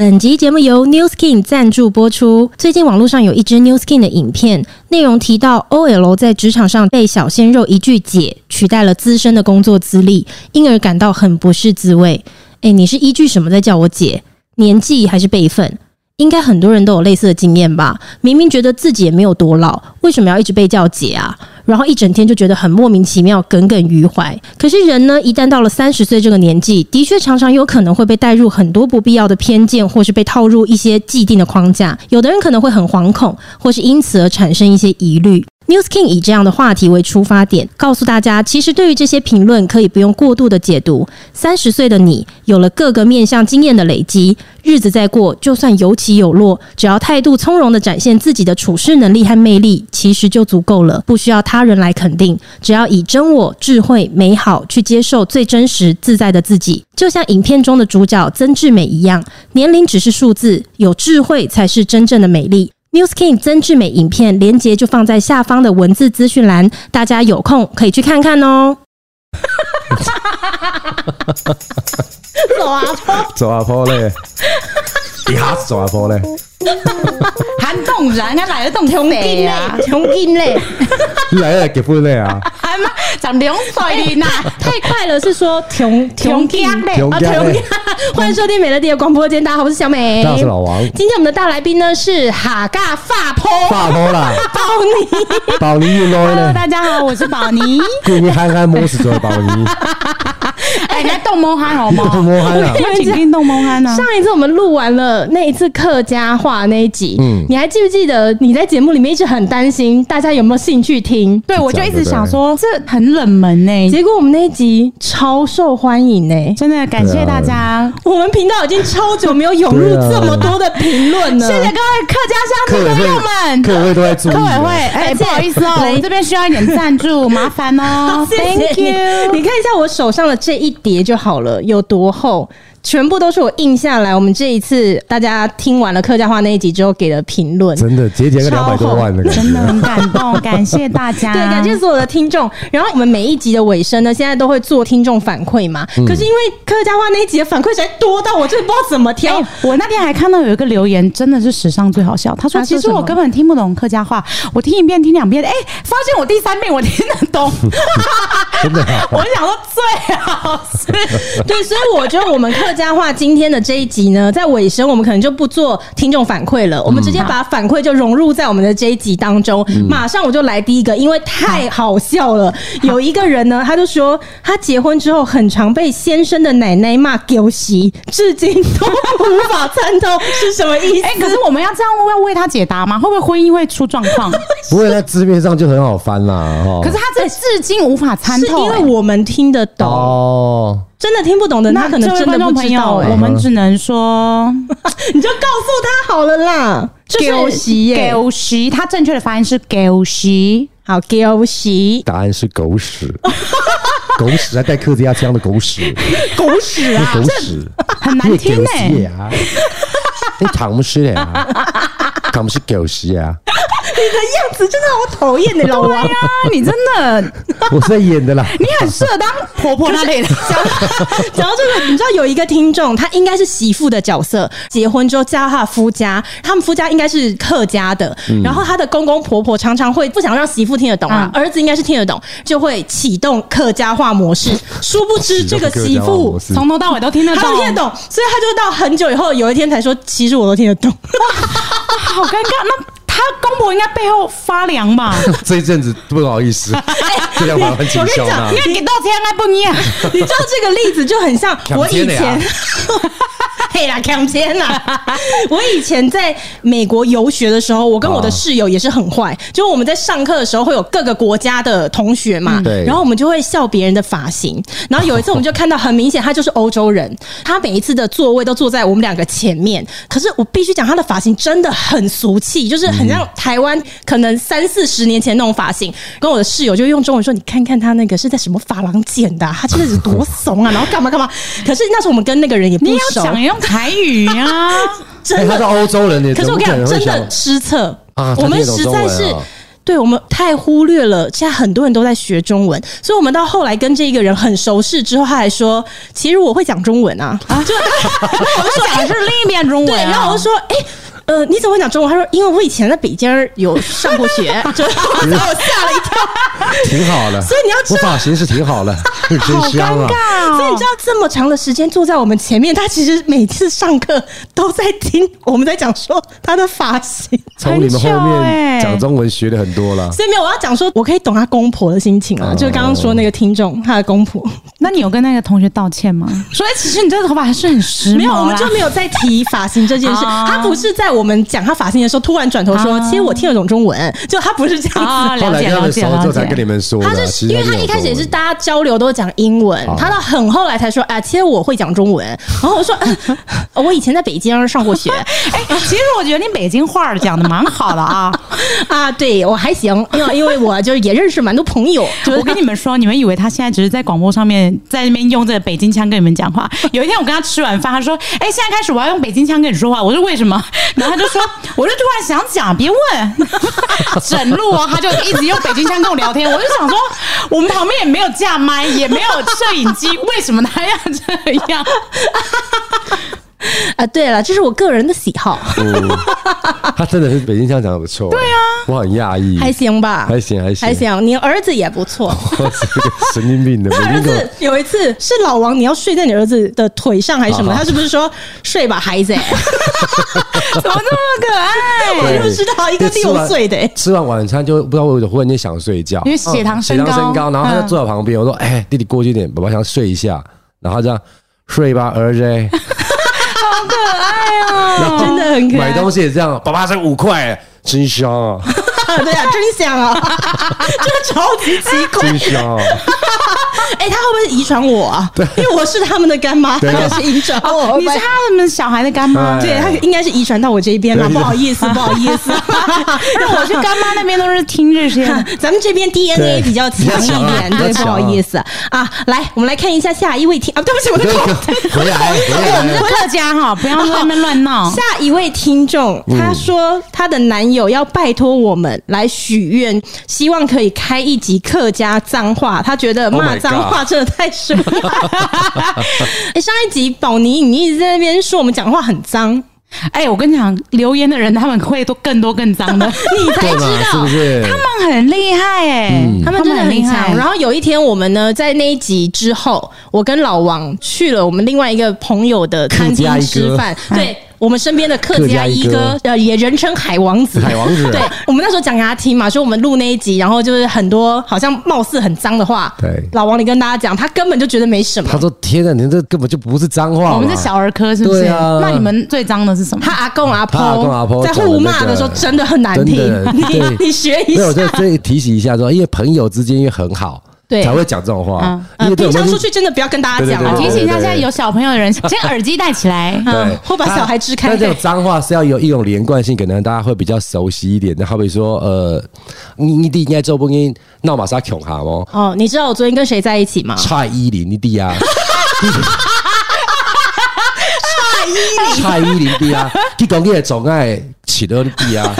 本集节目由 New Skin 赞助播出。最近网络上有一支 New Skin 的影片，内容提到 OL 在职场上被小鲜肉一句“姐”取代了资深的工作资历，因而感到很不是滋味。诶，你是依据什么在叫我姐？年纪还是辈分？应该很多人都有类似的经验吧？明明觉得自己也没有多老，为什么要一直被叫姐啊？然后一整天就觉得很莫名其妙，耿耿于怀。可是人呢，一旦到了三十岁这个年纪，的确常常有可能会被带入很多不必要的偏见，或是被套入一些既定的框架。有的人可能会很惶恐，或是因此而产生一些疑虑。Nu Skin 以这样的话题为出发点，告诉大家，其实对于这些评论，可以不用过度的解读。三十岁的你，有了各个面向经验的累积，日子再过，就算有起有落，只要态度从容的展现自己的处事能力和魅力，其实就足够了，不需要他人来肯定。只要以真我、智慧、美好去接受最真实、自在的自己，就像影片中的主角曾志美一样，年龄只是数字，有智慧才是真正的美丽。Nu Skin 曾志美影片连接就放在下方的文字资讯栏，大家有空可以去看看哦。走啊坡，走下坡嘞，一下子走下坡嘞。韩东然，他来了东北啊，重庆嘞，你 来了结婚嘞啊？还吗？长两岁哩呐，太快了，是说穷穷家嘞啊，重庆。欢迎收听美乐蒂的广播间，大家好，我是小美，我是老王。今天我们的大来宾呢是哈嘎发坡，发坡啦，宝尼，宝妮又来了。大家好，我是宝尼。给你憨憨摸死做宝妮。哎，你在动猫憨好吗？动猫憨啊！请听动猫憨啊！上一次我们录完了那一次客家话那一集，嗯，你还记不记得你在节目里面一直很担心大家有没有兴趣听？对，我就一直想说这很冷门呢。结果我们那一集超受欢迎呢，真的感谢大家。我们频道已经超久没有涌入这么多的评论了。谢谢各位客家乡亲朋友们，客委会都在注意。客委会，哎，不好意思哦，我们这边需要一点赞助，麻烦哦。Thank you。你看一下我手上的这一叠就好了，有多厚？全部都是我印下来。我们这一次大家听完了客家话那一集之后给的评论，真的节节个两百多万的，真的很感动，感谢大家，对，感谢所有的听众。然后我们每一集的尾声呢，现在都会做听众反馈嘛。嗯、可是因为客家话那一集的反馈实在多到我真的不知道怎么挑。欸、我那天还看到有一个留言，真的是史上最好笑。他说：“其实我根本听不懂客家话，我听一遍听两遍，哎、欸，发现我第三遍我听得懂。”真的，我想说最好是，对，所以我觉得我们客家话今天。的这一集呢，在尾声我们可能就不做听众反馈了，我们直接把反馈就融入在我们的这一集当中。马上我就来第一个，因为太好笑了。有一个人呢，他就说他结婚之后很常被先生的奶奶骂狗媳，至今都无法参透是什么意思。哎，可是我们要这样要为他解答吗？会不会婚姻会出状况？不会，在字面上就很好翻啦。可是他这至今无法参透，因为我们听得懂哦。真的听不懂的，那可能真的不知道。我们只能说，你就告诉他好了啦。狗屎，狗屎，他正确的发音是狗屎。好，狗屎。答案是狗屎。狗屎还带客家腔的狗屎。狗屎啊！狗屎，很难听哎。你躺不是的，唐不是狗屎啊。你的样子真的好讨厌的，老王呀！你真的，我是在演的啦。你很适合当 婆婆那类的。讲讲到这个，你知道有一个听众，他应该是媳妇的角色，结婚之后嫁到他的夫家，他们夫家应该是客家的。然后他的公公婆婆常常会不想让媳妇听得懂啊，儿子应该是听得懂，就会启动客家话模式。殊不知这个媳妇从头到尾都听得懂，听得懂，所以他就到很久以后，有一天才说：“其实我都听得懂。”好尴尬，那。他公婆应该背后发凉吧？这一阵子不好意思，这样蛮很紧张的。因为给到天还不念，你知道这个例子就很像我以前。嘿啦，抢钱啦！我以前在美国游学的时候，我跟我的室友也是很坏。就我们在上课的时候，会有各个国家的同学嘛，对。然后我们就会笑别人的发型。然后有一次，我们就看到很明显，他就是欧洲人。他每一次的座位都坐在我们两个前面。可是我必须讲，他的发型真的很俗气，就是很像台湾可能三四十年前那种发型。跟我的室友就用中文说：“你看看他那个是在什么发廊剪的？他真的是多怂啊！然后干嘛干嘛？” 可是那时候我们跟那个人也不熟。台语呀、啊，真的，他是欧洲人，可是我跟你讲，真的失策。啊、我们实在是。对，我们太忽略了，现在很多人都在学中文，所以我们到后来跟这一个人很熟识之后，他还说，其实我会讲中文啊，啊就我就讲的是另一遍中文、啊，对，然后我就说，哎。呃，你怎么会讲中文？他说，因为我以前在北京有上过学，就把我吓了一跳。挺好的，所以你要知道，我发型是挺好的，真香啊！哦、所以你知道，这么长的时间坐在我们前面，他其实每次上课都在听我们在讲说他的发型。从你们后面讲中文学的很多了，所以没有我要讲说，我可以懂他公婆的心情啊。就刚刚说那个听众，他的公婆，那你有跟那个同学道歉吗？说，哎，其实你这个头发还是很时髦。没有，我们就没有再提发型这件事。他不是在我们讲他发型的时候，突然转头说：“其实我听得懂中文。”就他不是这样子。了解了解了解。才跟你们说，他是因为他一开始也是大家交流都讲英文，他到很后来才说：“啊，其实我会讲中文。”然后我说：“我以前在北京上过学。”哎，其实我觉得你北京话讲的蛮好的啊 啊，对我还行，因为因为我就也认识蛮多朋友。我跟你们说，你们以为他现在只是在广播上面在那边用这个北京腔跟你们讲话？有一天我跟他吃完饭，他说：“哎，现在开始我要用北京腔跟你说话。”我说：“为什么？”然后他就说：“我就突然想讲，别问。”整路哦，他就一直用北京腔跟我聊天。我就想说，我们旁边也没有架麦，也没有摄影机，为什么他要这样？啊，对了，这是我个人的喜好。嗯、他真的是北京腔讲的不错。对啊，我很讶异。还行吧，还行还行还行。你儿子也不错。神经病的。他儿子有一次是老王，你要睡在你儿子的腿上还是什么？他是不是说睡吧，孩子？怎么这么可爱？我就知道一个六岁的吃，吃完晚餐就不知道为什么忽然间想睡觉，因为血糖升高，血糖升高，然后他就坐在旁边，我说：“哎，弟弟过去一点，爸爸想睡一下。”然后这样睡吧，儿子。好可爱哦，真的很可爱。买东西也这样，爸爸才五块，真香啊！对啊，真香啊！真的超级奇怪，真香啊！哎，他会不会遗传我啊？对，因为我是他们的干妈，他是遗传我。你是他们小孩的干妈，对，他应该是遗传到我这边了。不好意思，不好意思，那我去干妈那边都是听这些，咱们这边 DNA 比较强一点，对，不好意思啊。来，我们来看一下下一位听啊，对不起，我的口回来，我们的客家哈，不要在那边乱闹。下一位听众他说，他的男友要拜托我们来许愿，希望可以开一集客家脏话，他觉得骂脏。话真的太水了！哎，上一集宝妮，你一直在那边说我们讲话很脏。哎，我跟你讲，留言的人他们会都更多更脏的，你才知道，是不是？他们很厉害哎，他们真的很厉害。然后有一天，我们呢在那一集之后，我跟老王去了我们另外一个朋友的餐厅吃饭，对。我们身边的客家一哥，呃，也人称海王子。海王子，对，我们那时候讲给他听嘛，说我们录那一集，然后就是很多好像貌似很脏的话。对，老王，你跟大家讲，他根本就觉得没什么。他说：“天哪，你这根本就不是脏话。”我们是小儿科，是不是？那你们最脏的是什么？他阿公阿婆在互骂的时候真的很难听。你 你学一下。我就所以提醒一下说，因为朋友之间因为很好。对，才会讲这种话。嗯，平常出去真的不要跟大家讲。提醒一下，现在有小朋友的人，先耳机戴起来，对，或把小孩支开。但这种脏话是要有一种连贯性，可能大家会比较熟悉一点。那好比说，呃，你你弟应该做不应闹马杀穷哈哦。哦，你知道我昨天跟谁在一起吗？蔡依林，你弟啊。蔡依林，蔡依林弟啊，你讲你的总爱起的弟啊。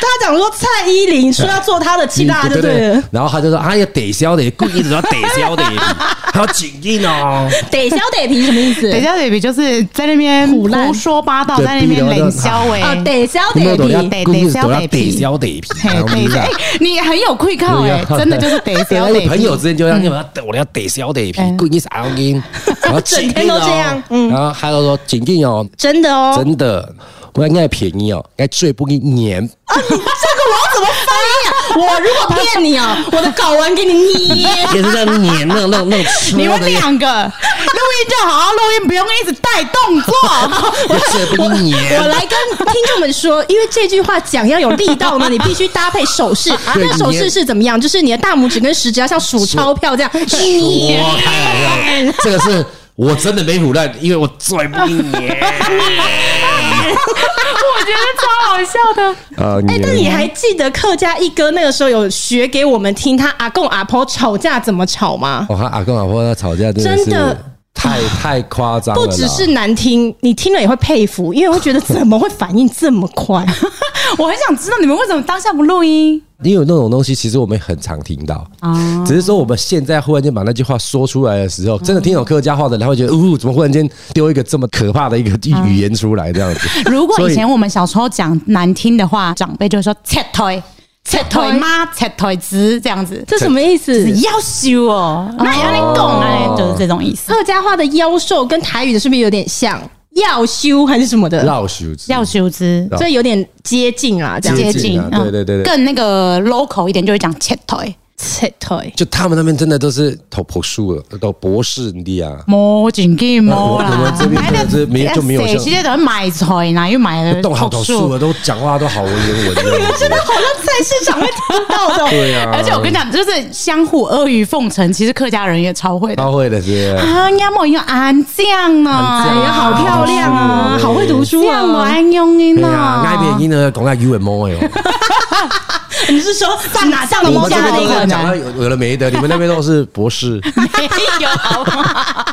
说他讲说蔡依林说要做他的七大就对了，然后他就说哎呀，得消的，故意的要得消的，还要紧硬哦。得消得皮什么意思？得消得皮就是在那边胡说八道，在那边冷消哎。啊，得消得皮，得消得皮，得消得皮。哎，你很有愧靠哎，真的就是得消得皮。朋友之间就让你们我要得消得皮，故意啥东西，然后 整天都这样，嗯，然后还有说紧硬哦，真的哦，真的。我应该便宜哦，应该最不给你粘啊！你这个我要怎么翻译啊？我如果骗你哦，我的睾丸给你捏，也是在粘那那那你们两个录音就好好录音，不用一直带动作。我最不给你粘。我来跟听众们说，因为这句话讲要有力道呢，你必须搭配手势。那手势是怎么样？就是你的大拇指跟食指要像数钞票这样 捏。这个是我真的没唬烂，因为我最不给你粘。我觉得超好笑的。呃，哎，那你还记得客家一哥那个时候有学给我们听他阿公阿婆吵架怎么吵吗？哦，他阿公阿婆他吵架真的，真的太太夸张了，不只是难听，你听了也会佩服，因为会觉得怎么会反应这么快？我很想知道你们为什么当下不录音？因为那种东西，其实我们很常听到啊，只是说我们现在忽然间把那句话说出来的时候，真的听懂客家话的人会觉得，呜，怎么忽然间丢一个这么可怕的一个语言出来这样子？如果以前我们小时候讲难听的话，长辈就会说“切腿”。切腿妈，切腿子这样子，这什么意思？要修哦，那要你讲哎，就是这种意思。客家话的妖兽跟台语的是不是有点像？要修还是什么的？夭寿子，夭寿子，所以有点接近啦，这样接近，对对对对，更那个 local 一点，就会讲切腿。切腿，就他们那边真的都是头朴素了，都博士你啊，摸进去摸啦。我们这边是没就没有像，直接都买菜，哪又买了？都好朴素了，都讲话都好文言文。你们真的好像菜市场会听到的。对啊，而且我跟你讲，就是相互阿谀奉承，其实客家人也超会的，超会的是啊，鸭毛用安酱呢，哎呀，好漂亮啊，好会读书啊，安用音呢，爱变音呢，讲下 U M O 哟。你是说上哪上的模家那个？讲到有有了没的，你们那边都是博士，没有 好吗？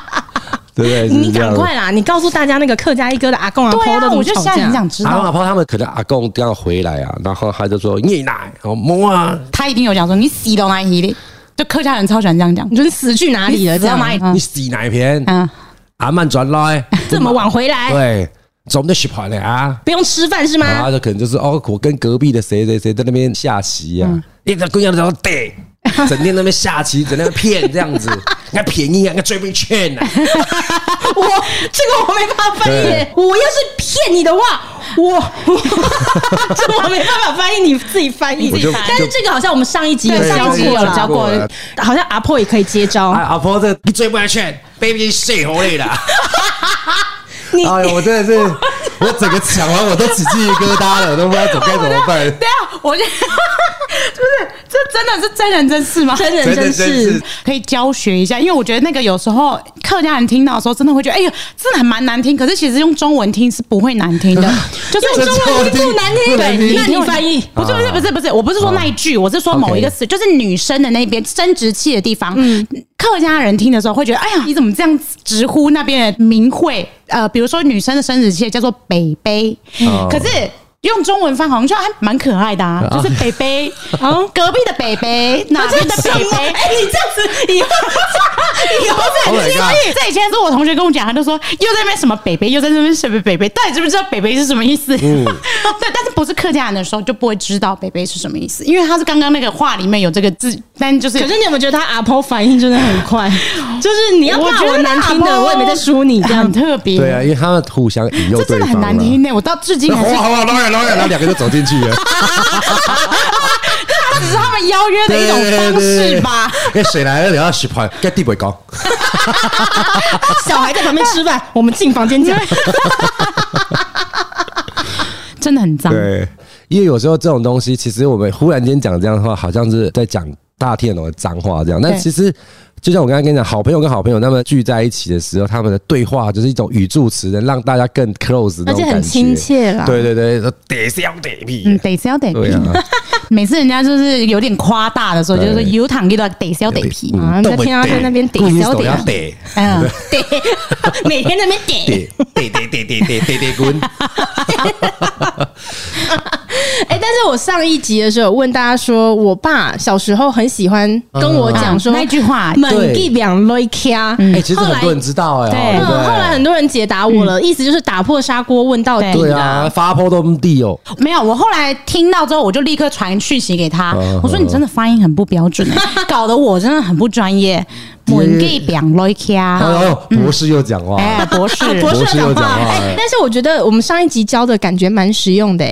对不对？你赶快啦！你告诉大家那个客家一哥的阿公阿婆的，我就现在很想知道。阿公阿婆他们可能阿公刚回来啊，然后他就说你奶摸啊，他一定有讲说你死到哪里的，就客家人超喜欢这样讲，你说你死去哪里了？知道哪里？你死哪一片？啊，阿曼转来这么晚回来？对。总得洗牌了啊！不用吃饭是吗？啊，这可能就是哦，我跟隔壁的谁谁谁在那边下棋呀，一个姑娘在那对，整天那边下棋，整天骗这样子，那便宜啊，那追不劝呢。我这个我没办法翻译，我要是骗你的话，我 这我没办法翻译，你自己翻译。但是这个好像我们上一集有教过了，教过了，好像阿婆也可以接招。阿婆这你追不劝，baby 睡好累了。哎呦，我真的是，我整个抢完我都起鸡皮疙瘩了，我都不知道怎该怎么办。我觉得 不是这真的是真人真事吗？真人真事可以教学一下，因为我觉得那个有时候客家人听到的时候，真的会觉得哎呀，真的还蛮难听。可是其实用中文听是不会难听的，就是用中文听不难听。对，那你翻译 不是不是不是不是，我不是说那一句，我是说某一个词，就是女生的那边生殖器的地方。嗯，客家人听的时候会觉得，哎呀，你怎么这样直呼那边的名讳？呃，比如说女生的生殖器叫做北北，可是用中文翻好像就还蛮可爱的啊，就是北北，啊，隔壁的北北，哪边的北北？哎，你这样子以后以后再所以这以前是我同学跟我讲，他就说又在那边什么北北，又在那边什么北北，到底知不知道北北是什么意思？对，但是不是客家人的时候就不会知道北北是什么意思，因为他是刚刚那个话里面有这个字，但就是可是你有没有觉得他阿婆反应真的很快？就是你要骂我难听的，我也没在说你，这样很特别。对啊，因为他们互相引诱，这真的很难听呢。我到至今还是。后两个就走进去了。这只是他们邀约的一种方式吧？哎，谁来了？你要洗牌，该地位高。小孩在旁边吃饭，我们进房间讲。真的很脏。对，因为有时候这种东西，其实我们忽然间讲这样的话，好像是在讲大天龙的脏话这样，但其实。就像我刚才跟你讲，好朋友跟好朋友他们聚在一起的时候，他们的对话就是一种语助词，能让大家更 close，而且很亲切了。对对对，得消得屁，嗯，得消得屁。每次人家就是有点夸大的时候，就是说有躺一段得消得屁，然后 天到在那边得消得，哎得，每天那边得。得得得得得得得得滚。哎，但是我上一集的时候问大家说，我爸小时候很喜欢跟我讲说那句话。对，两雷卡，哎，其实很多人知道哎，对，后来很多人解答我了，意思就是打破砂锅问到底。对啊，发泡都地哦。没有，我后来听到之后，我就立刻传讯息给他，我说你真的发音很不标准，搞得我真的很不专业。门给两雷卡，哦，博士又讲话，哎，博士，博士又讲话。哎，但是我觉得我们上一集教的感觉蛮实用的。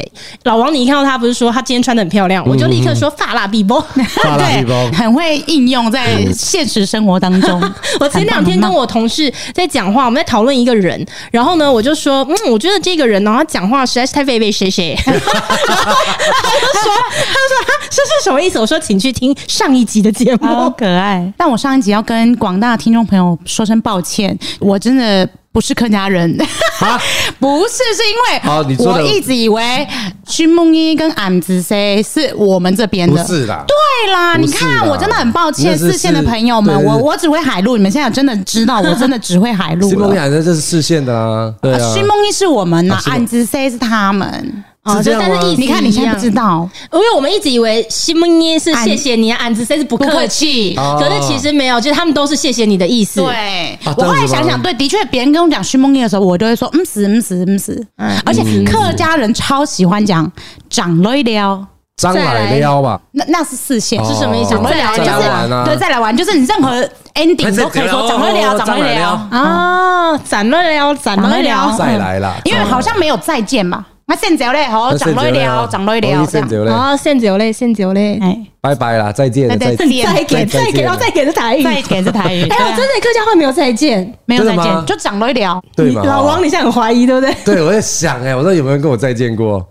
老王，你一看到他不是说他今天穿的很漂亮，我就立刻说法拉比波，对，很会应用在现实生活当中。我前两天跟我同事在讲话，我们在讨论一个人，然后呢，我就说，嗯，我觉得这个人呢，他讲话实在是太费费谢谢。然后他就说，他说这是什么意思？我说，请去听上一集的节目，好可爱。但我上一集要跟跟广大听众朋友说声抱歉，我真的不是客家人，啊，不是，是因为我一直以为徐梦一跟俺子 C 是我们这边的，不是啦，对啦，你看我真的很抱歉，四线的朋友们，我我只会海陆，你们现在真的知道，我真的只会海陆西蒙了。雅这是四线的啊，对啊，徐梦一是我们呐啊，是吗俺子 C 是他们。哦，是这样吗？但是意思你看你现在不知，道，因为我们一直以为西蒙耶是谢谢你啊，俺子 C 是不不客客气，可是其实没有，就是他们都是谢谢你的意思。对，啊我后来想想，对，的确，别人跟我讲徐梦叶的时候，我都会说嗯死嗯死嗯死。嗯。而且客家人超喜欢讲长了了，张来撩吧，那那是四线。哦。是什么意思？长了了就再来再来玩啊。是对再来玩，就是你任何 ending 都可以说长了了，长了。了。啊，长了了，长了了，再来啦，因为好像没有再见嘛。那现酒嘞，好长了了，长了了这样。样，哦，现酒嘞，现酒嘞，哎，拜拜啦，再见，再见再见，再见，再给，要再给是台语，再给是台语。哎，我真的客家话没有再见，没有再见，就长了了。对嘛？老王，你现在很怀疑对不对？对，我在想哎，我说有没有人跟我再见过？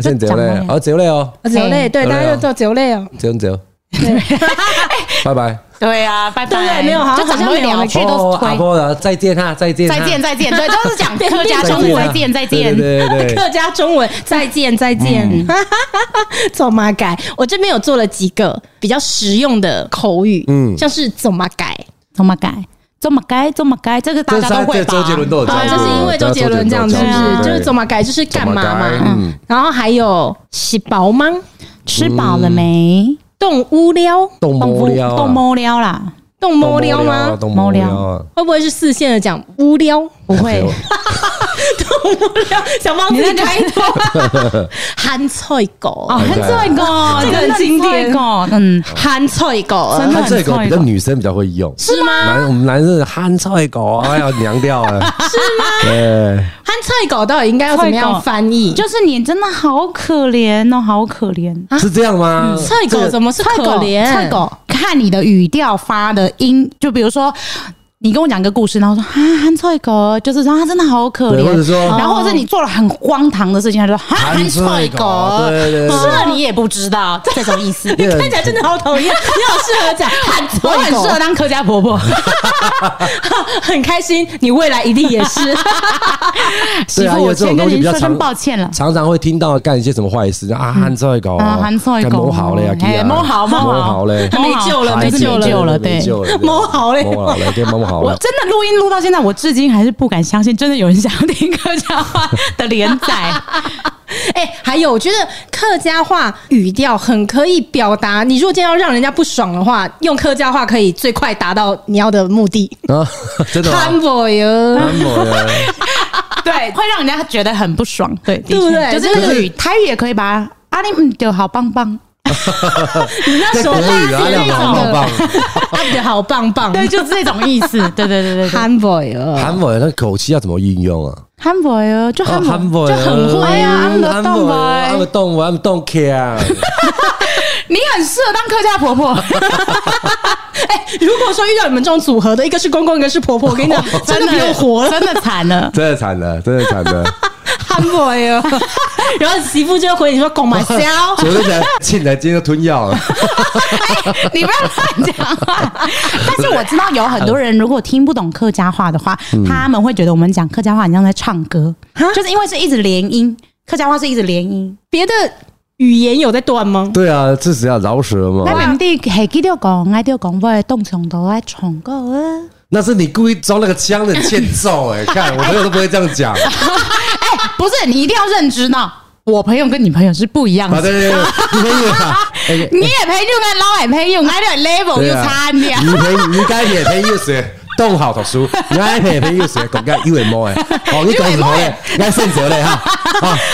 现酒就讲了类，好酒嘞哦，酒嘞，对，大家就做酒嘞哦。酒酒，拜拜。对啊，拜拜。对对没有好像就长了了，去都哦，是推。阿波的再见哈，再见，再见，再见，对，都是讲 客家中文，再见，再见。对对对对，客家中文，再见再见，走马改。我这边有做了几个比较实用的口语，嗯，像是走马改，怎么改？怎么改？怎么改？这个大家都会吧？周杰伦都有教啊，过，这是因为周杰伦这样，是不是？就是怎么改就是干嘛嘛？嗯，然后还有洗饱吗？吃饱了没？动乌聊，动无聊，动无聊啦，动猫聊吗？动无聊，会不会是四线的讲无聊？不会。动无聊，想帮自己开头。韩菜狗哦，韩菜狗，这个很经典。嗯，憨菜狗，真的韩菜狗比较女生比较会用，是吗？男我们男生韩菜狗 哎呀娘掉了，是吗？对，韩菜狗到底应该要怎么样翻译？就是你真的好可怜哦，好可怜。是这样吗？脆狗怎么是可怜？菜狗，看你的语调发的音，就比如说。你跟我讲个故事，然后说啊，韩菜狗。就是说他真的好可怜，或者说，然后或者你做了很荒唐的事情，他就说韩菜狗，对对对，这你也不知道这种意思，你看起来真的好讨厌，你好适合讲韩菜狗，我很适合当客家婆婆，很开心，你未来一定也是。对啊，因为这种东西比较常，抱歉了，常常会听到干一些什么坏事啊，韩菜狗。啊，韩菜狗，摸好了呀，摸好摸好。嘞，没救了，没救了，救了，对，摸好嘞，摸好了，给摸好了。我真的录音录到现在，我至今还是不敢相信，真的有人想要听客家话的连载。哎、欸，还有，我觉得客家话语调很可以表达。你如果今天要让人家不爽的话，用客家话可以最快达到你要的目的。啊，真的吗？哟，哟，对，会让人家觉得很不爽。对，对不对？就是那个语，台语也可以吧？阿里嗯，就好棒棒。你那时候语啊，那好棒棒，阿的好棒棒，对，就是这种意思。对对对对，韩博哟，韩博哟，那口气要怎么运用啊？韩博哟，就韩博，就很会啊，韩博动物，韩博动物，韩博动腔。你很适合当客家婆婆。哎，如果说遇到你们这种组合的，一个是公公，一个是婆婆，我跟你讲，真的不用活了，真的惨了，真的惨了，真的惨了。韩博哟，然后媳妇就会回你说“狗买香”，我就想进来今天就吞药了。哎，你不要乱讲话。但是我知道有很多人如果听不懂客家话的话，他们会觉得我们讲客家话很像在唱歌，就是因为是一直连音，客家话是一直连音，别的语言有在断吗？对啊，至少要饶舌嘛。那你们的还记得讲，爱掉讲话动词都爱唱歌啊？那是你故意装那个腔的欠揍哎！看我朋友都不会这样讲。哎，不是，你一定要认知到，我朋友跟你朋友是不一样的。对对对，你朋友，你也朋友跟老外朋友，爱的 level 又差点。你朋你该也朋友是动好读书，你该也朋友是讲个有点毛哎。哦，你讲什么嘞？你该选择嘞哈。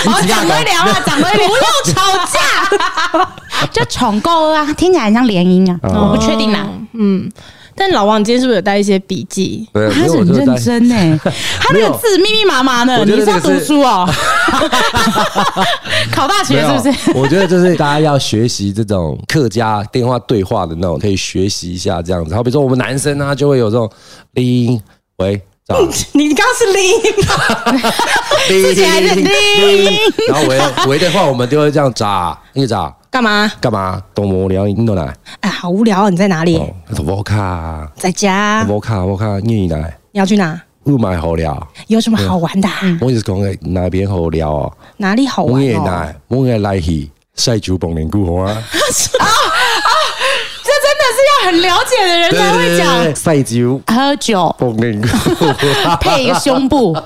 好，讲对聊啊，讲对聊，不用吵架。就重构啊，听起来很像联姻啊，我不确定啦。嗯。但老王，你今天是不是有带一些笔记？对，他是很认真呢。他那个字密密麻麻的，你是要读书哦？考大学是不是？我觉得就是大家要学习这种客家电话对话的那种，可以学习一下这样子。好比说我们男生啊，就会有这种铃喂，你刚刚是铃，铃，然后喂喂的话，我们就会这样咋，一个咋。干嘛？干嘛？多无聊，你都来。哎，好无聊，你在哪里？我卡，在家。我卡，我卡，你来。你要去哪？雾霾好聊。有什么好玩的？我就是讲诶哪边好聊哦。哪里好玩？我来，我也来去晒酒逢年过啊。很了解的人才会讲。赛酒、喝酒、配一个胸部，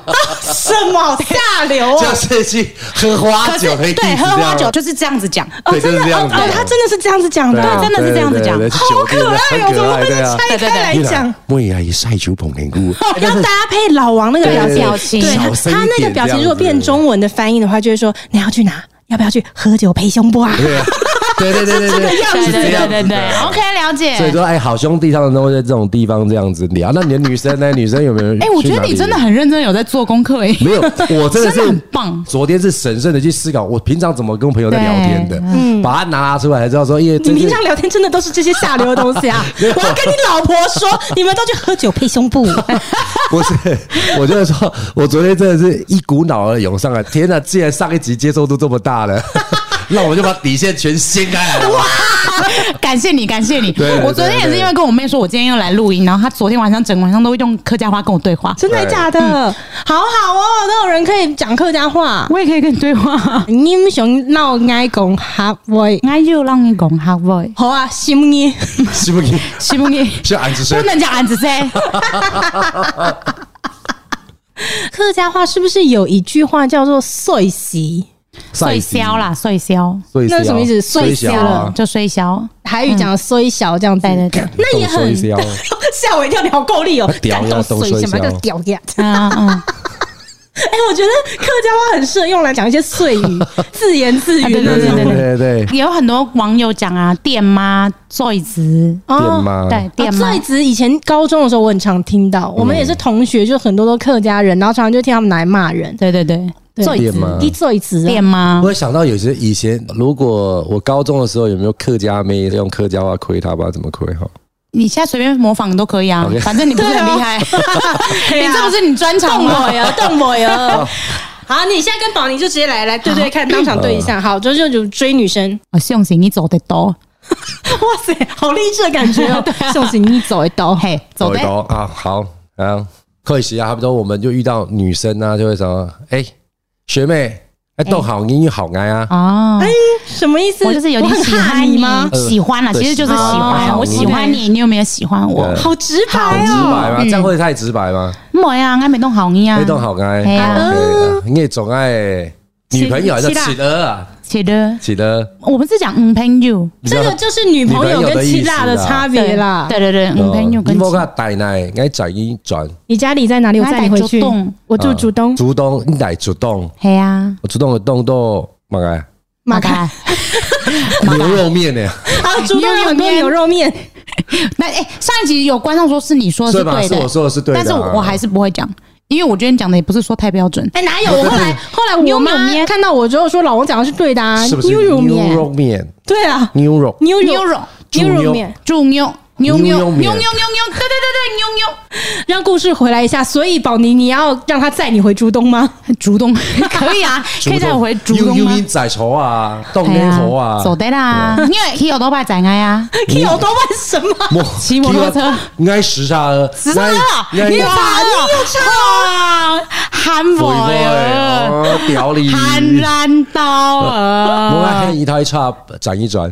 什么？下流啊？就是去喝花酒，对，喝花酒就是这样子讲，对，就是这样子。他真的是这样子讲的，对，真的是这样子讲，好可爱哦！怎么会拆开来讲？我也以赛酒逢年过，要搭配老王那个表情，对，他那个表情如果变中文的翻译的话，就是说你要去哪？要不要去喝酒配胸部啊？对对对对对，对对对对，OK，了解。所以说，哎，好兄弟他们都会在这种地方这样子聊。那你的女生呢？女生有没有？哎，我觉得你真的很认真，有在做功课。哎，没有，我真的是很棒。昨天是审慎的去思考，我平常怎么跟朋友在聊天的，嗯，把它拿出来，才知道说，因为你平常聊天真的都是这些下流的东西啊！我要跟你老婆说，你们都去喝酒配胸部。不是，我就是说，我昨天真的是一股脑儿涌上来。天哪，既然上一集接受度这么大了。那我就把底线全掀开来了。哇！感谢你，感谢你。我昨天也是因为跟我妹说，我今天要来录音，然后她昨天晚上整晚上都会用客家话跟我对话。真的假的？好好哦，都有人可以讲客家话，我也可以跟你对话。你们想闹爱讲客话，爱就让你讲客话。好啊，什么意？什么意？什么意？是安子生，不能叫安子生。客家话是不是有一句话叫做“岁时”？岁消啦，碎消，那什么意思？碎消了就碎消，台语讲岁消这样子，对对对，那也很 吓我一跳，你好够力哦，屌要懂岁什么叫屌呀？啊。嗯，哎，我觉得客家话很适合用来讲一些碎语，自言自语，对对对对对。有很多网友讲啊，店妈岁子，店妈。对店妈。岁子，以前高中的时候我很常听到，我们也是同学，就很多都客家人，然后常常就听他们来骂人，对对对。店吗？你做一次店吗？我会想到有些以前，如果我高中的时候有没有客家妹用客家话亏他吧？怎么亏哈？你现在随便模仿都可以啊，反正你不是很厉害，你这不是你专长吗？动我呀，动我呀！好，你现在跟宝妮就直接来来对对看，当场对一下。好，就就就追女生啊，相信你走得多。哇塞，好励志的感觉哦！相信你走得多，嘿，走得多啊！好啊，可惜啊，差不多我们就遇到女生啊，就会说哎。学妹，哎，逗好英语好爱啊！哦，哎，什么意思？我就是有点喜欢你吗？喜欢了，其实就是喜欢。我喜欢你，你有没有喜欢我？好直白哦！直白吗？这样会太直白吗？没呀，爱没动好音啊，没动好爱。你也总爱女朋友还是企鹅啊？企鹅，企鹅。我们是讲女朋友，这个就是女朋友跟七辣的差别啦。对对对，女朋友跟。你莫看带奶，爱转一转。你家里在哪里？我带你回去。我住竹东。竹东，你带竹东。系啊。我竹东的东都马开。马开。牛肉面呢？啊，竹东有很多 牛肉面。那哎，上一集有观众说是你说的是对的，我说的是对的，但是我还是不会讲。因为我觉得你讲的也不是说太标准，哎，哪有？后来后来我妈看到我之后说，老王讲的是对的啊，牛肉面，牛肉面，对啊，牛肉，牛牛肉，牛肉面，猪牛。牛牛牛牛牛牛，对对对对，妞妞，让故事回来一下。所以宝妮，你要让他载你回竹东吗？竹东 可以啊，可以载我回竹东吗？牛牛仔愁啊，冻天河啊，走得啦。因为骑欧多拜载爱啊，骑欧多拜什么？骑摩托车，爱时尚，时尚啊，你又唱，韩国哦，屌你，韩兰刀啊，我爱一台车转一转，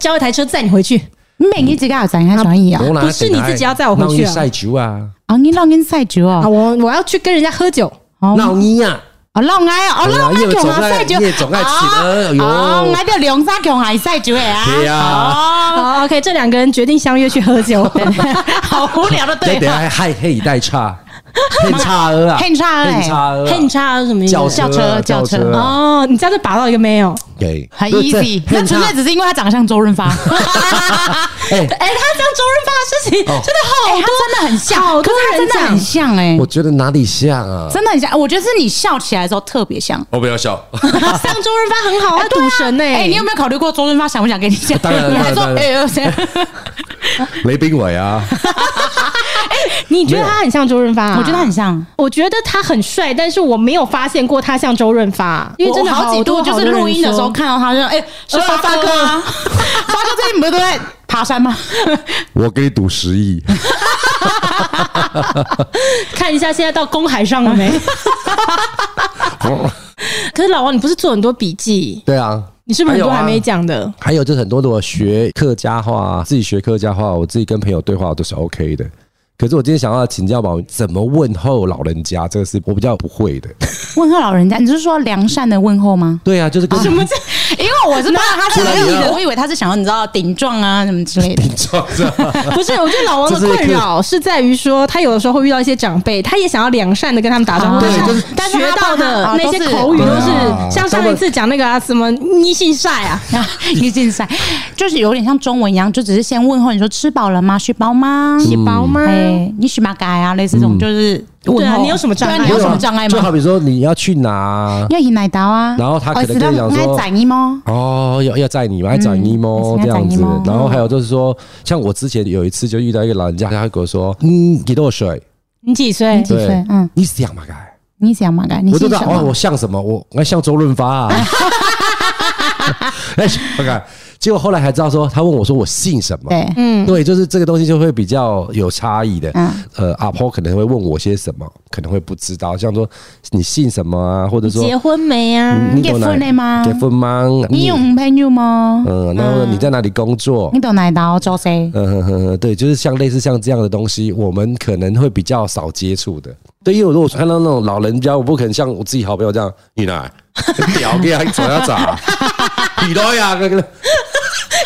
交一台车载你回去。每你自己要展开转移啊？不是你自己要载我回去啊？赛酒啊！啊，你让跟赛酒啊？我我要去跟人家喝酒。老你呀！啊，老爱啊！啊，老爱强啊赛酒，总爱骑的。哦，爱到两三强还赛酒的啊！对啊。好，OK，这两个人决定相约去喝酒。好无聊的对话。还黑一代差。很差额啊，很差额，很差额，很差额什么意思？轿车，轿车哦，你这样子拔到一个没有？对，很 easy。那纯粹只是因为他长得像周润发。哎哎，他像周润发的事情真的好多，他真的很像，好多人真的很像哎。我觉得哪里像啊？真的很像，我觉得是你笑起来的时候特别像。我不要笑，像周润发很好啊，赌神哎。哎，你有没有考虑过周润发想不想跟你讲？当然，当然，当然。雷兵伟啊。你觉得他很像周润发啊？我觉得他很像，我觉得他很帅，但是我没有发现过他像周润发，因为真的好几度就是录音的时候看到他就，就哎，是发哥啊，发哥最近不是都在爬山吗？我给你赌十亿，看一下现在到公海上了没？可是老王，你不是做很多笔记？对啊。你是不是很多还没讲的？还有就是很多的我学客家话，自己学客家话，我自己跟朋友对话都是 OK 的。可是我今天想要请教宝，怎么问候老人家？这个是我比较不会的。问候老人家，你是说良善的问候吗？对啊，就是跟什么？因为我是怕他是没有，我以为他是想要你知道顶撞啊什么之类的。顶撞是吧？不是，我觉得老王的困扰是在于说，他有的时候会遇到一些长辈，他也想要良善的跟他们打招呼，但是学到的那些口语都是像上一次讲那个啊什么你姓赛啊，你姓赛，就是有点像中文一样，就只是先问候你说吃饱了吗？吃饱吗？吃饱吗？你喜欢改啊？类似这种就是。对啊，你有什么障碍？你有什么障碍吗？就好比说你要去哪，要去哪刀啊？然后他可能跟你讲说，载你吗？哦，要要载你吗？载你吗？这样子。然后还有就是说，像我之前有一次就遇到一个老人家，他会跟我说：“嗯，几多岁？你几岁？几岁？嗯，你想嘛？该你想嘛？该你我知道哦，我像什么？我我像周润发啊！哎，OK。结果后来还知道说，他问我说我姓什么？对，嗯，对，就是这个东西就会比较有差异的。嗯，呃，阿婆可能会问我些什么，可能会不知道，像说你姓什么啊，或者说结婚没啊？你结婚了吗？结婚吗？你有朋友吗？嗯，然后你在哪里工作？你到哪到做谁？嗯哼哼哼，对，就是像类似像这样的东西，我们可能会比较少接触的。对，因为我如果看到那种老人家，我不可能像我自己好朋友这样，你来，屌给他走要咋？你来呀，哥哥。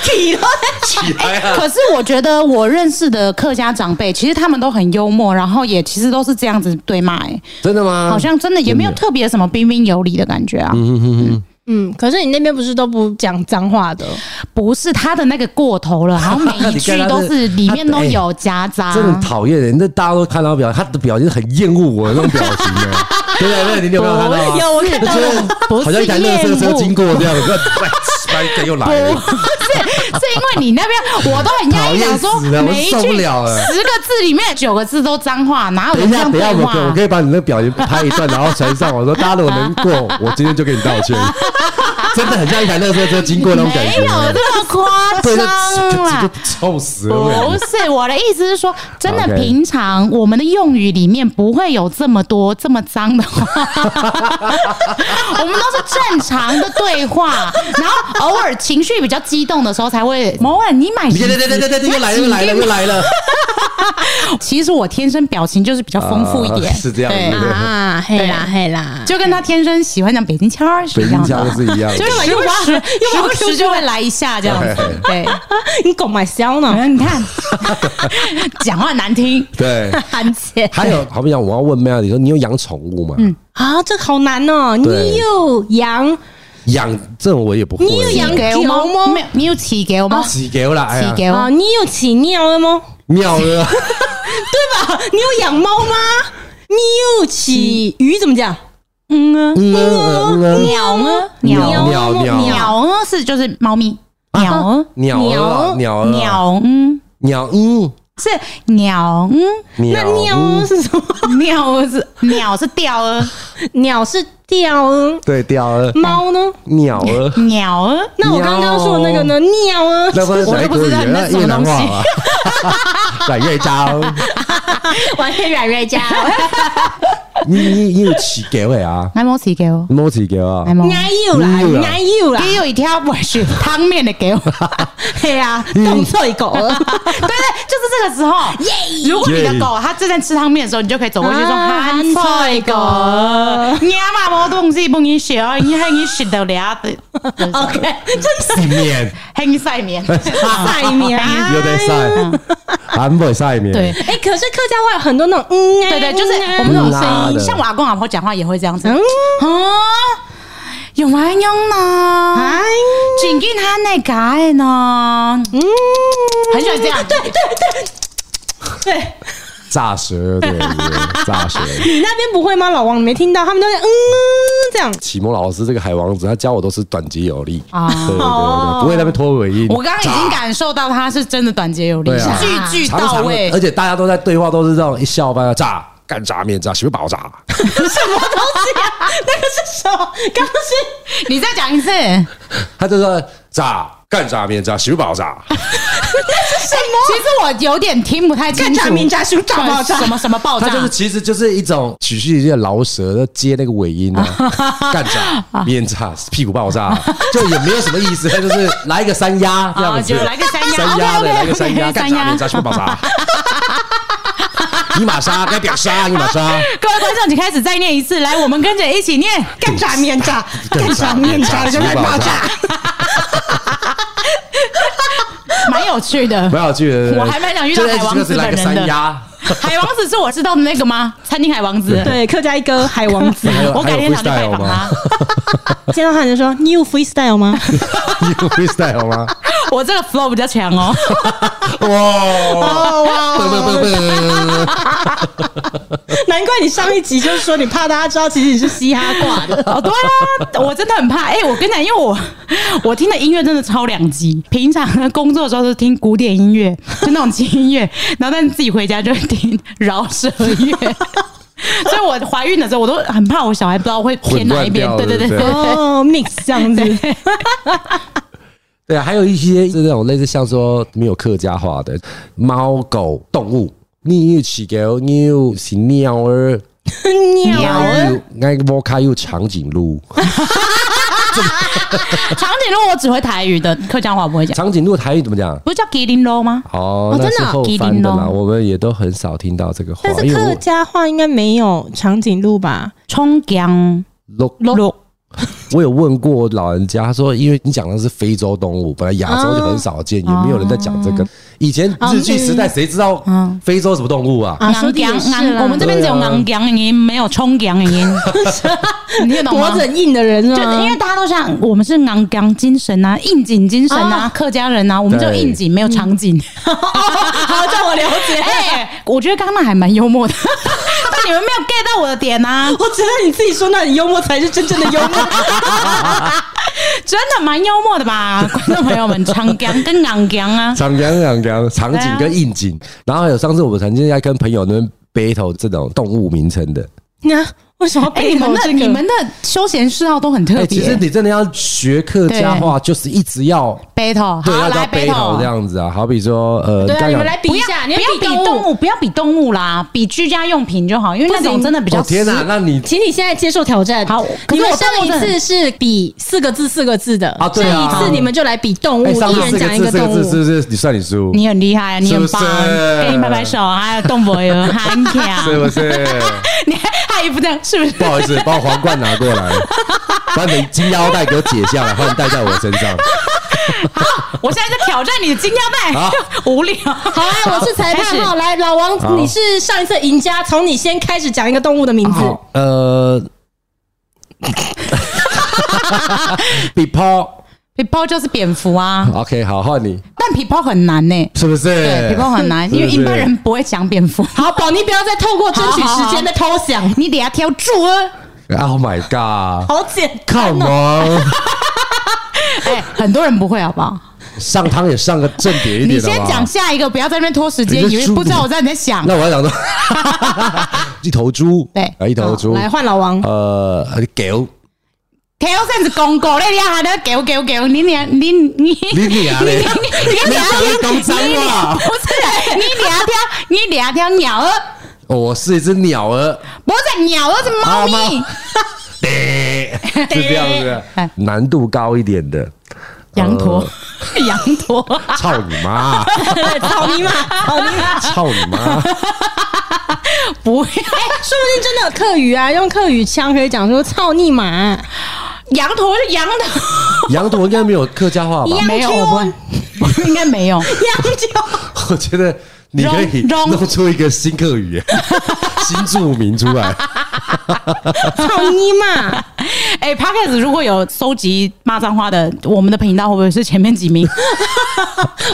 起来，起来啊！可是我觉得我认识的客家长辈，其实他们都很幽默，然后也其实都是这样子对骂。哎，真的吗？好像真的也没有特别什么彬彬有礼的感觉啊。嗯嗯嗯嗯。可是你那边不是都不讲脏话的？不是他的那个过头了，好像每一 句都是里面都有夹杂。真的讨厌人，那大家都看到表，他的表情很厌恶我的那种表情呢。对对对，你有没有看到？有，我看到了。好像一台垃圾车经过这样子。又来了，不是，是因为你那边我都很压抑，想说每一句十个字里面九个字都脏话，哪有这样对话？我可以把你那表情拍一段，然后传上。我说大家如果能过，我今天就给你道歉。真的很像一台垃圾车经过那种感觉，没有这么夸张啦，臭死了！不是我的意思是说，真的平常我们的用语里面不会有这么多这么脏的话，我们都是正常的对话，然后偶尔情绪比较激动的时候才会。某晚你买，对对对对对，又来了又来了又来了。其实我天生表情就是比较丰富一点，是这样啊，黑啦黑啦，就跟他天生喜欢讲北京腔儿是一样的，是一样。就是时不时，时不时就会来一下这样子。对，你狗买香呢？你看，讲话难听。对，很贱。还有，好比讲，我要问 Melody 说，你有养宠物吗？嗯啊，这好难哦。你有养养这种我也不会。你有养狗吗？没有。你有起狗吗？起狗了，起狗啊！你有起尿了吗？尿了，对吧？你有养猫吗？你有起鱼怎么讲？嗯啊，鸟啊，鸟鸟鸟鸟啊，是就是猫咪，鸟鸟鸟鸟嗯鸟嗯是鸟嗯，那鸟是什么？鸟是鸟是钓儿，鸟是钓 儿，对钓儿，猫呢？鸟儿，鸟儿，那我刚刚说的那个呢？鸟。啊，我都不知道那是什么东西，软月娇，完全软月娇。你你你有饲狗的啊？我冇饲狗，冇饲狗啊？我有啦，我有啦，也有一条不是汤面的狗，对啊，冻脆狗，对对，就是这个时候。如果你的狗它正在吃汤面的时候，你就可以走过去说：“咸菜狗，你阿妈冇东西帮你洗，你系你洗得了的。” OK，真是面，系你晒面，晒面。有点晒，还不会晒面。对，哎，可是客家话有很多那种嗯，对对，就是我们那种声音。像我阿公阿婆讲话也会这样子，嗯。啊，用来用呢，哎，紧紧他那个呢，嗯，很喜欢这样，对对对对，炸舌，对对，炸舌。你那边不会吗？老王，你没听到？他们都在嗯这样。启蒙老师这个海王子，他教我都是短捷有力啊对对对对，不会在那边拖尾音。我刚刚已经感受到他是真的短捷有力，句句到位，而且大家都在对话，都是这种一笑翻炸。干炸面炸，是不是爆炸？什么东西啊？那个是什么？刚刚是你再讲一次。他就说炸干炸面炸，喜不是爆炸？那是什么？其实我有点听不太清楚。干炸面炸，喜不炸爆炸？什么什么爆炸？他就是其实就是一种曲序的饶舌，要接那个尾音啊。干炸面炸，屁股爆炸，就也没有什么意思，他就是来一个三压这样子，就来个三压，三压的来个三压，干三炸面炸，喜不是爆炸？尼玛莎该表杀 尼玛莎！各位观众，请开始再念一次，来，我们跟着一起念：干炸面炸，干炸面炸，就来爆炸。蛮有趣的，蛮有趣的。我还蛮想遇到海王子本人的。海王子是我知道的那个吗？餐厅海王子，对，客家一哥海王子。我改天想去拜访他。见到他就说：“你有 freestyle 吗？你有 freestyle 吗？” 我这个 flow 比较强哦。哇 哇！难怪你上一集就是说你怕大家知道，其实你是嘻哈挂的。哦，对啊，我真的很怕。哎，我跟你讲，因为我我听的音乐真的超两极。平常工作的时候是听古典音乐，就那种轻音乐，然后但是自己回家就会听饶舌乐。所以我怀孕的时候，我都很怕我小孩不知道会偏哪一边。对对对，哦，mix 这样子。对啊，还有一些是那种类似像说没有客家话的猫狗动物，你有起狗，你有是鸟儿，鸟儿，那个猫开有长颈鹿。长颈鹿我只会台语的，客家话不会讲。长颈鹿台语怎么讲？不是叫吉林鹿吗？哦，那是后翻的啦，我们也都很少听到这个话。但是客家话应该没有长颈鹿吧？葱姜鹿鹿。我有问过老人家，他说：“因为你讲的是非洲动物，本来亚洲就很少见，也没有人在讲这个。以前日据时代，谁知道非洲什么动物啊？我们这边只有昂姜音，没有葱姜音。你也懂吗？脖子很硬的人，就因为大家都像我们是昂姜精神啊，应景精神啊，客家人啊，我们就应景，没有场景。好，叫我了解。我觉得刚刚那还蛮幽默的，但你们没有 get 到我的点啊！我觉得你自己说那很幽默才是真正的幽默。真的蛮幽默的吧，观众朋友们，长江跟昂江啊，长江、昂江，场景跟应景，然后还有上次我们曾经在跟朋友那边 battle 这种动物名称的。那为什么？哎，你们的你们的休闲嗜好都很特别。其实你真的要学客家话，就是一直要 battle，对，要来 battle 这样子啊。好比说，呃，对啊，你们来比一下，你不要比动物，不要比动物啦，比居家用品就好，因为那种真的比较。天哪，那你，请你现在接受挑战。好，可是我上一次是比四个字四个字的啊，对啊，这一次你们就来比动物，一人讲一个动物，是不是？你算你输，你很厉害啊，你很棒，给你拍拍手，还有动物有很强，是不是？你还还一副这样，是不是？不好意思。把我皇冠拿过来，把你的金腰带给我解下来，换戴在我身上。好，我现在在挑战你的金腰带，好 无聊。好啊，我是裁判哈，来，老王，你是上一次赢家，从你先开始讲一个动物的名字。呃，比抛皮包就是蝙蝠啊。OK，好，换你。但皮包很难呢，是不是？对，比炮很难，因为一般人不会讲蝙蝠。好，宝妮不要再透过争取时间的偷想，你得要挑住啊。Oh my god！好简单哦！哎，很多人不会，好不好？上汤也上个正点一点。你先讲下一个，不要在那边拖时间，以为不知道我在你在想。那我要讲说，一头猪，对，一头猪。来换老王。呃，狗，狗甚至公狗，你还在狗狗狗，你俩你你你你你你你讲脏话，不是你俩条你俩条鸟儿。我是一只鸟儿，不是鸟儿，是猫咪。是这样子，难度高一点的。羊驼，羊驼，操你妈！操你妈！操你妈！操你妈！不要，说不定真的有客语啊，用客语腔可以讲说“操你妈”。羊驼是羊驼，羊驼应该没有客家话吧？没有，我不会，应该没有。羊驼，我觉得。你可以 弄出一个新客语，新著名出来。操你妈！哎、欸、，Podcast 如果有收集骂脏话的，我们的频道会不会是前面几名？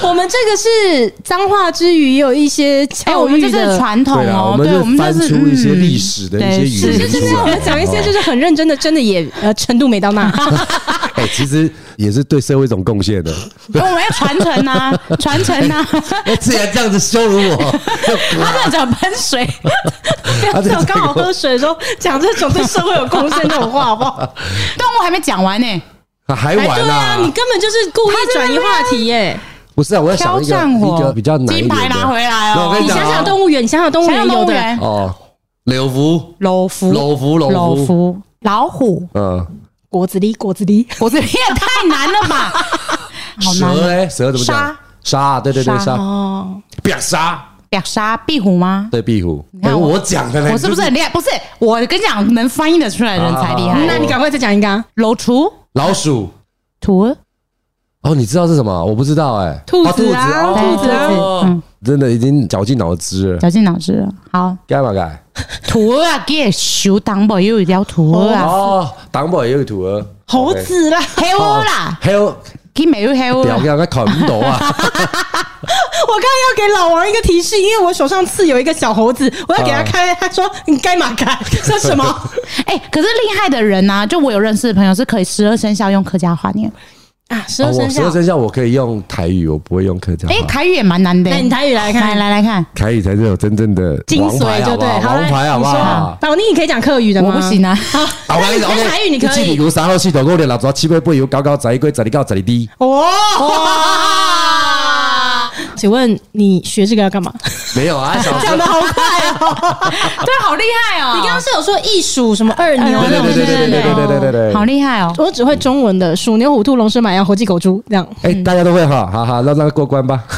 我们这个是脏话之余，也有一些教育的、欸、我们这是传统哦。对，我们翻出一些历史的一些语我们讲一些就是很认真的，真的也呃程度没到那。哎、欸，其实也是对社会一种贡献的。我们要传承呐，传承呐。既然这样子羞辱我，他在讲喷水，不要刚好喝水的时候讲这种对社会有贡献这种话，好不好？动物还没讲完呢。还玩啊！你根本就是故意转移话题耶！不是啊，我要想一个一个比较难金牌拿回来哦！你想想动物园，你想想动物园有的哦，柳福、老福、老福、老福、老虎，嗯，果子狸、果子狸、果子狸也太难了吧！蛇嘞，蛇怎么讲？杀，对对对，杀哦，壁沙，壁沙，壁虎吗？对，壁虎。我讲的，我是不是很厉害？不是，我跟你讲，能翻译的出来的人才厉害。那你赶快再讲一个，老鼠。老鼠，兔哦，你知道是什么？我不知道哎，兔子啊，兔子啊，真的已经绞尽脑汁了，绞尽脑汁了。好，改嘛改？兔儿啊，给修当宝又一条兔儿啊，哦，当宝又有兔儿，猴子啦，黑鹅啦，黑鹅，给没有黑鹅，不要给他看不懂啊。我刚刚要给老王一个提示，因为我手上刺有一个小猴子，我要给他开。他说：“你该嘛开？说什么？” 哎，可是厉害的人呢？就我有认识的朋友是可以十二生肖用客家话念啊。十二生肖，十二生肖我可以用台语，我不会用客家话。哎，台语也蛮难的。那你台语来看，来来来看，台语才是有真正的精髓，就对。王牌好不好？宝妮，你可以讲客语的吗？我不行啊。好，台语你可以。七里湖三号系统，我连老早七八八油高高，十一龟，十里高，十里低。哇！请问你学这个要干嘛？没有啊，讲的好快哦，对，好厉害哦！你刚刚是有说一鼠什么二牛，对对对对对对对对对对，好厉害哦！我只会中文的鼠牛虎兔龙蛇马羊猴鸡狗猪这样。哎，大家都会哈，好好，那那过关吧。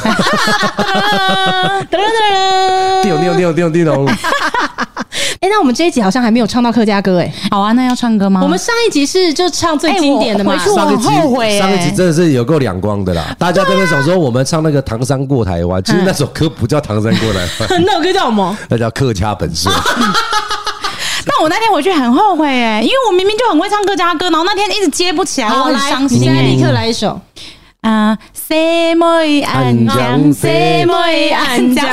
噔噔噔，叮咚叮咚叮哎，那我们这一集好像还没有唱到客家歌哎。好啊，那要唱歌吗？我们上一集是就唱最经典的嘛。上一集上一集真的是有够两光的啦！大家都会想说我们唱那个《唐山过台湾》，其实那首歌不叫《唐山过台湾》，那首歌叫什么？那叫《客家本色》。但我那天回去很后悔哎，因为我明明就很会唱客家歌，然后那天一直接不起来，我很伤心。现在立刻来一首。啊，谁妹安江？谁没安江？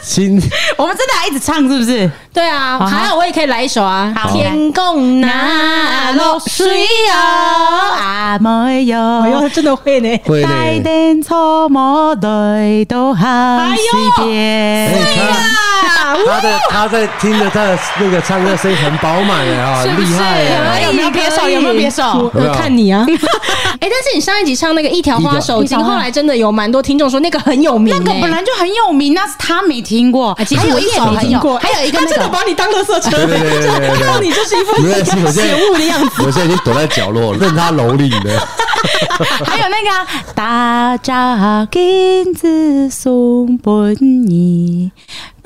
亲，我们真的还一直唱是不是？对啊，还有我也可以来一首啊。天公那落水哦，啊没有，哎呦，真的会呢。带点草木来到海边。他的他在听着他的那个唱歌声音很饱满的啊，厉害啊！有没有别手？有没有别手？我看你啊。哎，但是你上一集唱那个一条花手巾，后来真的有蛮多听众说那个很有名，那个本来就很有名，那是他没听过。其实我一首没听过，还有一个他真的把你当垃圾车，看到 你就是一副醒悟的样子。我现在已经躲在角落，任他蹂躏的。还有那个大家金子送本你。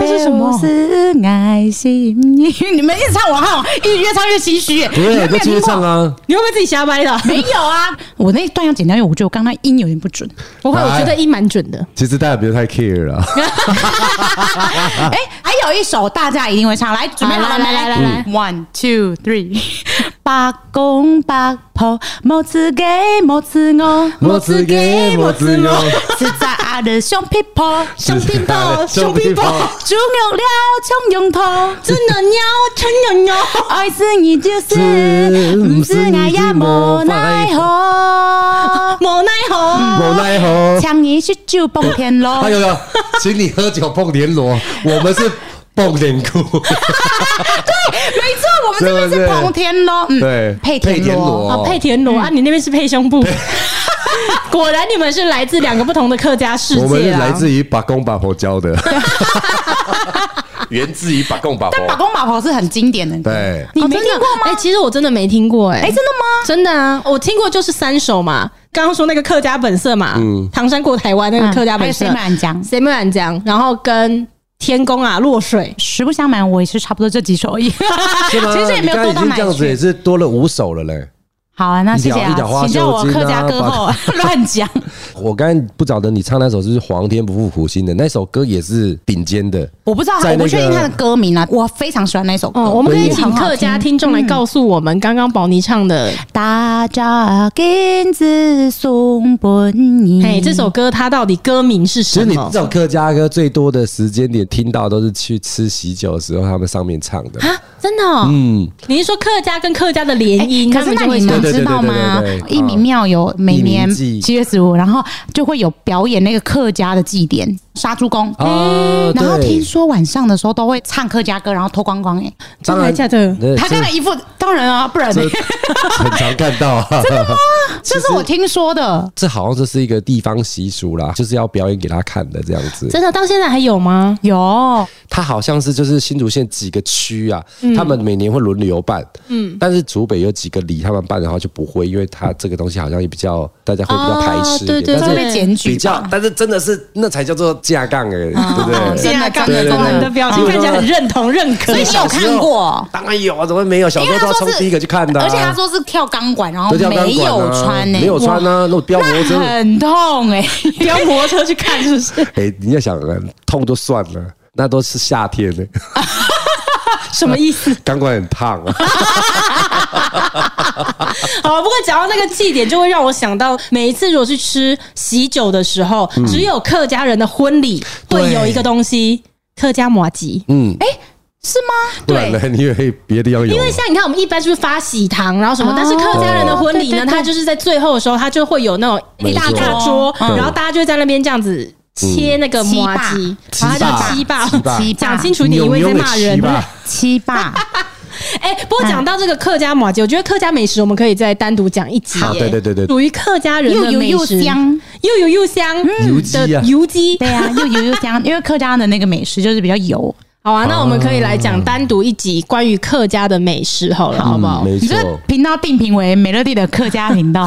这是什么？是爱心。你你们一直唱我哈，越越唱越心虚。对，就继续唱啊！你会不会自己瞎掰的？没有啊，我那一段要剪掉，因为我觉得我刚刚音有点不准。不会，我觉得音蛮准的。其实大家不要太 care 了。哎，还有一首大家一定会唱，来准备好了，来来来来，one two three，八公八婆，莫自给莫自我，莫自给莫自我，是在阿的熊皮婆，熊皮婆，熊皮婆。猪肉了，葱用头，猪肉了，葱用油，爱死你就是，不是爱呀，无奈何，无奈何，无奈何，请你喝酒蹦田螺，哎呦呦，请你喝酒蹦田螺，我们是 蹦田裤，对，没错，我们这边是蹦田螺，嗯对，配田螺。啊，配田螺啊，你那边是配胸部。果然你们是来自两个不同的客家世界，我们是来自于把公把婆教的，源自于把公把婆。但把公把婆是很经典的，对，你没听过吗？哎，其实我真的没听过，哎，哎，真的吗？真的啊，我听过就是三首嘛，刚刚说那个客家本色嘛，嗯，唐山过台湾那个客家本色，谁没敢讲？谁没敢讲？然后跟天公啊落水，实不相瞒，我也是差不多这几首而已，是吗？其实也没有多到哪去，这样子也是多了五首了嘞。好啊，那谢谢啊，请叫我客家歌后 乱讲。我刚才不晓得你唱那首是《皇天不负苦心人》的那首歌也是顶尖的，我不知道，我不确定他的歌名啊。我非常喜欢那首歌，我们可以请客家听众来告诉我们，刚刚宝妮唱的《大家金子送本你》。哎，这首歌它到底歌名是什么？其实你这首客家歌最多的时间点听到都是去吃喜酒的时候，他们上面唱的啊，真的？嗯，你是说客家跟客家的联姻？可是那你们知道吗？义民庙有每年七月十五，然后。就会有表演那个客家的祭典杀猪公，嗯，然后听说晚上的时候都会唱客家歌，然后脱光光，哎，真的假的？他刚才一副当然啊，不然呢？很常看到，真的吗？这是我听说的，这好像这是一个地方习俗啦，就是要表演给他看的这样子。真的到现在还有吗？有，他好像是就是新竹县几个区啊，他们每年会轮流办，嗯，但是竹北有几个里他们办的话就不会，因为他这个东西好像也比较大家会比较排斥一点，但是。检举比较，但是真的是那才叫做架杠哎，对不对？架杠的功能的表情看起来很认同认可。所以你有看过？当然有啊，怎么没有？小时候都要冲第一个去看的。而且他说是跳钢管，然后没有穿呢，没有穿呢，那飙摩托车很痛哎，飙摩托车去看是不是？哎，你要想痛就算了，那都是夏天呢。什么意思？钢管很烫啊！好，不过讲到那个祭典，就会让我想到每一次如果去吃喜酒的时候，嗯、只有客家人的婚礼会有一个东西——客家麻吉。嗯，哎、欸，是吗？对，你以 为别的要有？因为像你看，我们一般就是发喜糖，然后什么，哦、但是客家人的婚礼呢，他就是在最后的时候，他就会有那种一大大桌，然后大家就会在那边这样子。切那个麻糬，然后叫七霸，讲清楚你以为在骂人，七霸。哎，不过讲到这个客家麻鸡，我觉得客家美食我们可以再单独讲一集。对对对对，属于客家人的美食，又油又香。的油鸡，对啊，又油又香，因为客家的那个美食就是比较油。好啊，那我们可以来讲单独一集关于客家的美食，好了，好不好？没错，频道定评为美乐蒂的客家频道。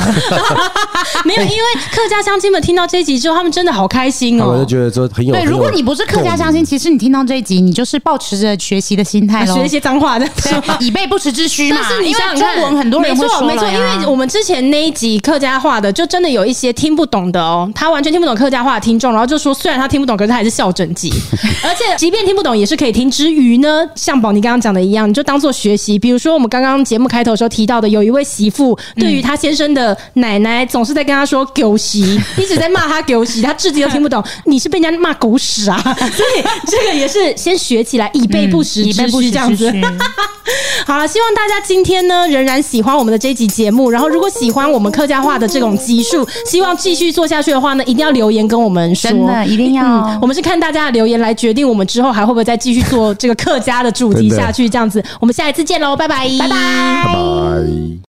没有，因为客家乡亲们听到这一集之后，他们真的好开心哦。我就觉得说很有。对，如果你不是客家乡亲，其实你听到这一集，你就是抱持着学习的心态，学一些脏话的，以备不时之需嘛。但是你像中文，很多人会说，没错，因为我们之前那一集客家话的，就真的有一些听不懂的哦，他完全听不懂客家话的听众，然后就说，虽然他听不懂，可是他还是笑整集，而且即便听不懂，也是可以听之余。呢，像宝妮刚刚讲的一样，你就当做学习。比如说，我们刚刚节目开头的时候提到的，有一位媳妇对于她先生的奶奶，总是在跟他说“狗媳”，一直在骂他“狗媳”，他至今都听不懂。你是被人家骂狗屎啊！所以这个也是先学起来，以备不时之需这样子。好了，希望大家今天呢仍然喜欢我们的这集节目。然后，如果喜欢我们客家话的这种集数，希望继续做下去的话呢，一定要留言跟我们说。真的，一定要。嗯，我们是看大家的留言来决定我们之后还会不会再继续做这个客。客家的主题下去，这样子，我们下一次见喽，拜拜，拜拜，拜拜。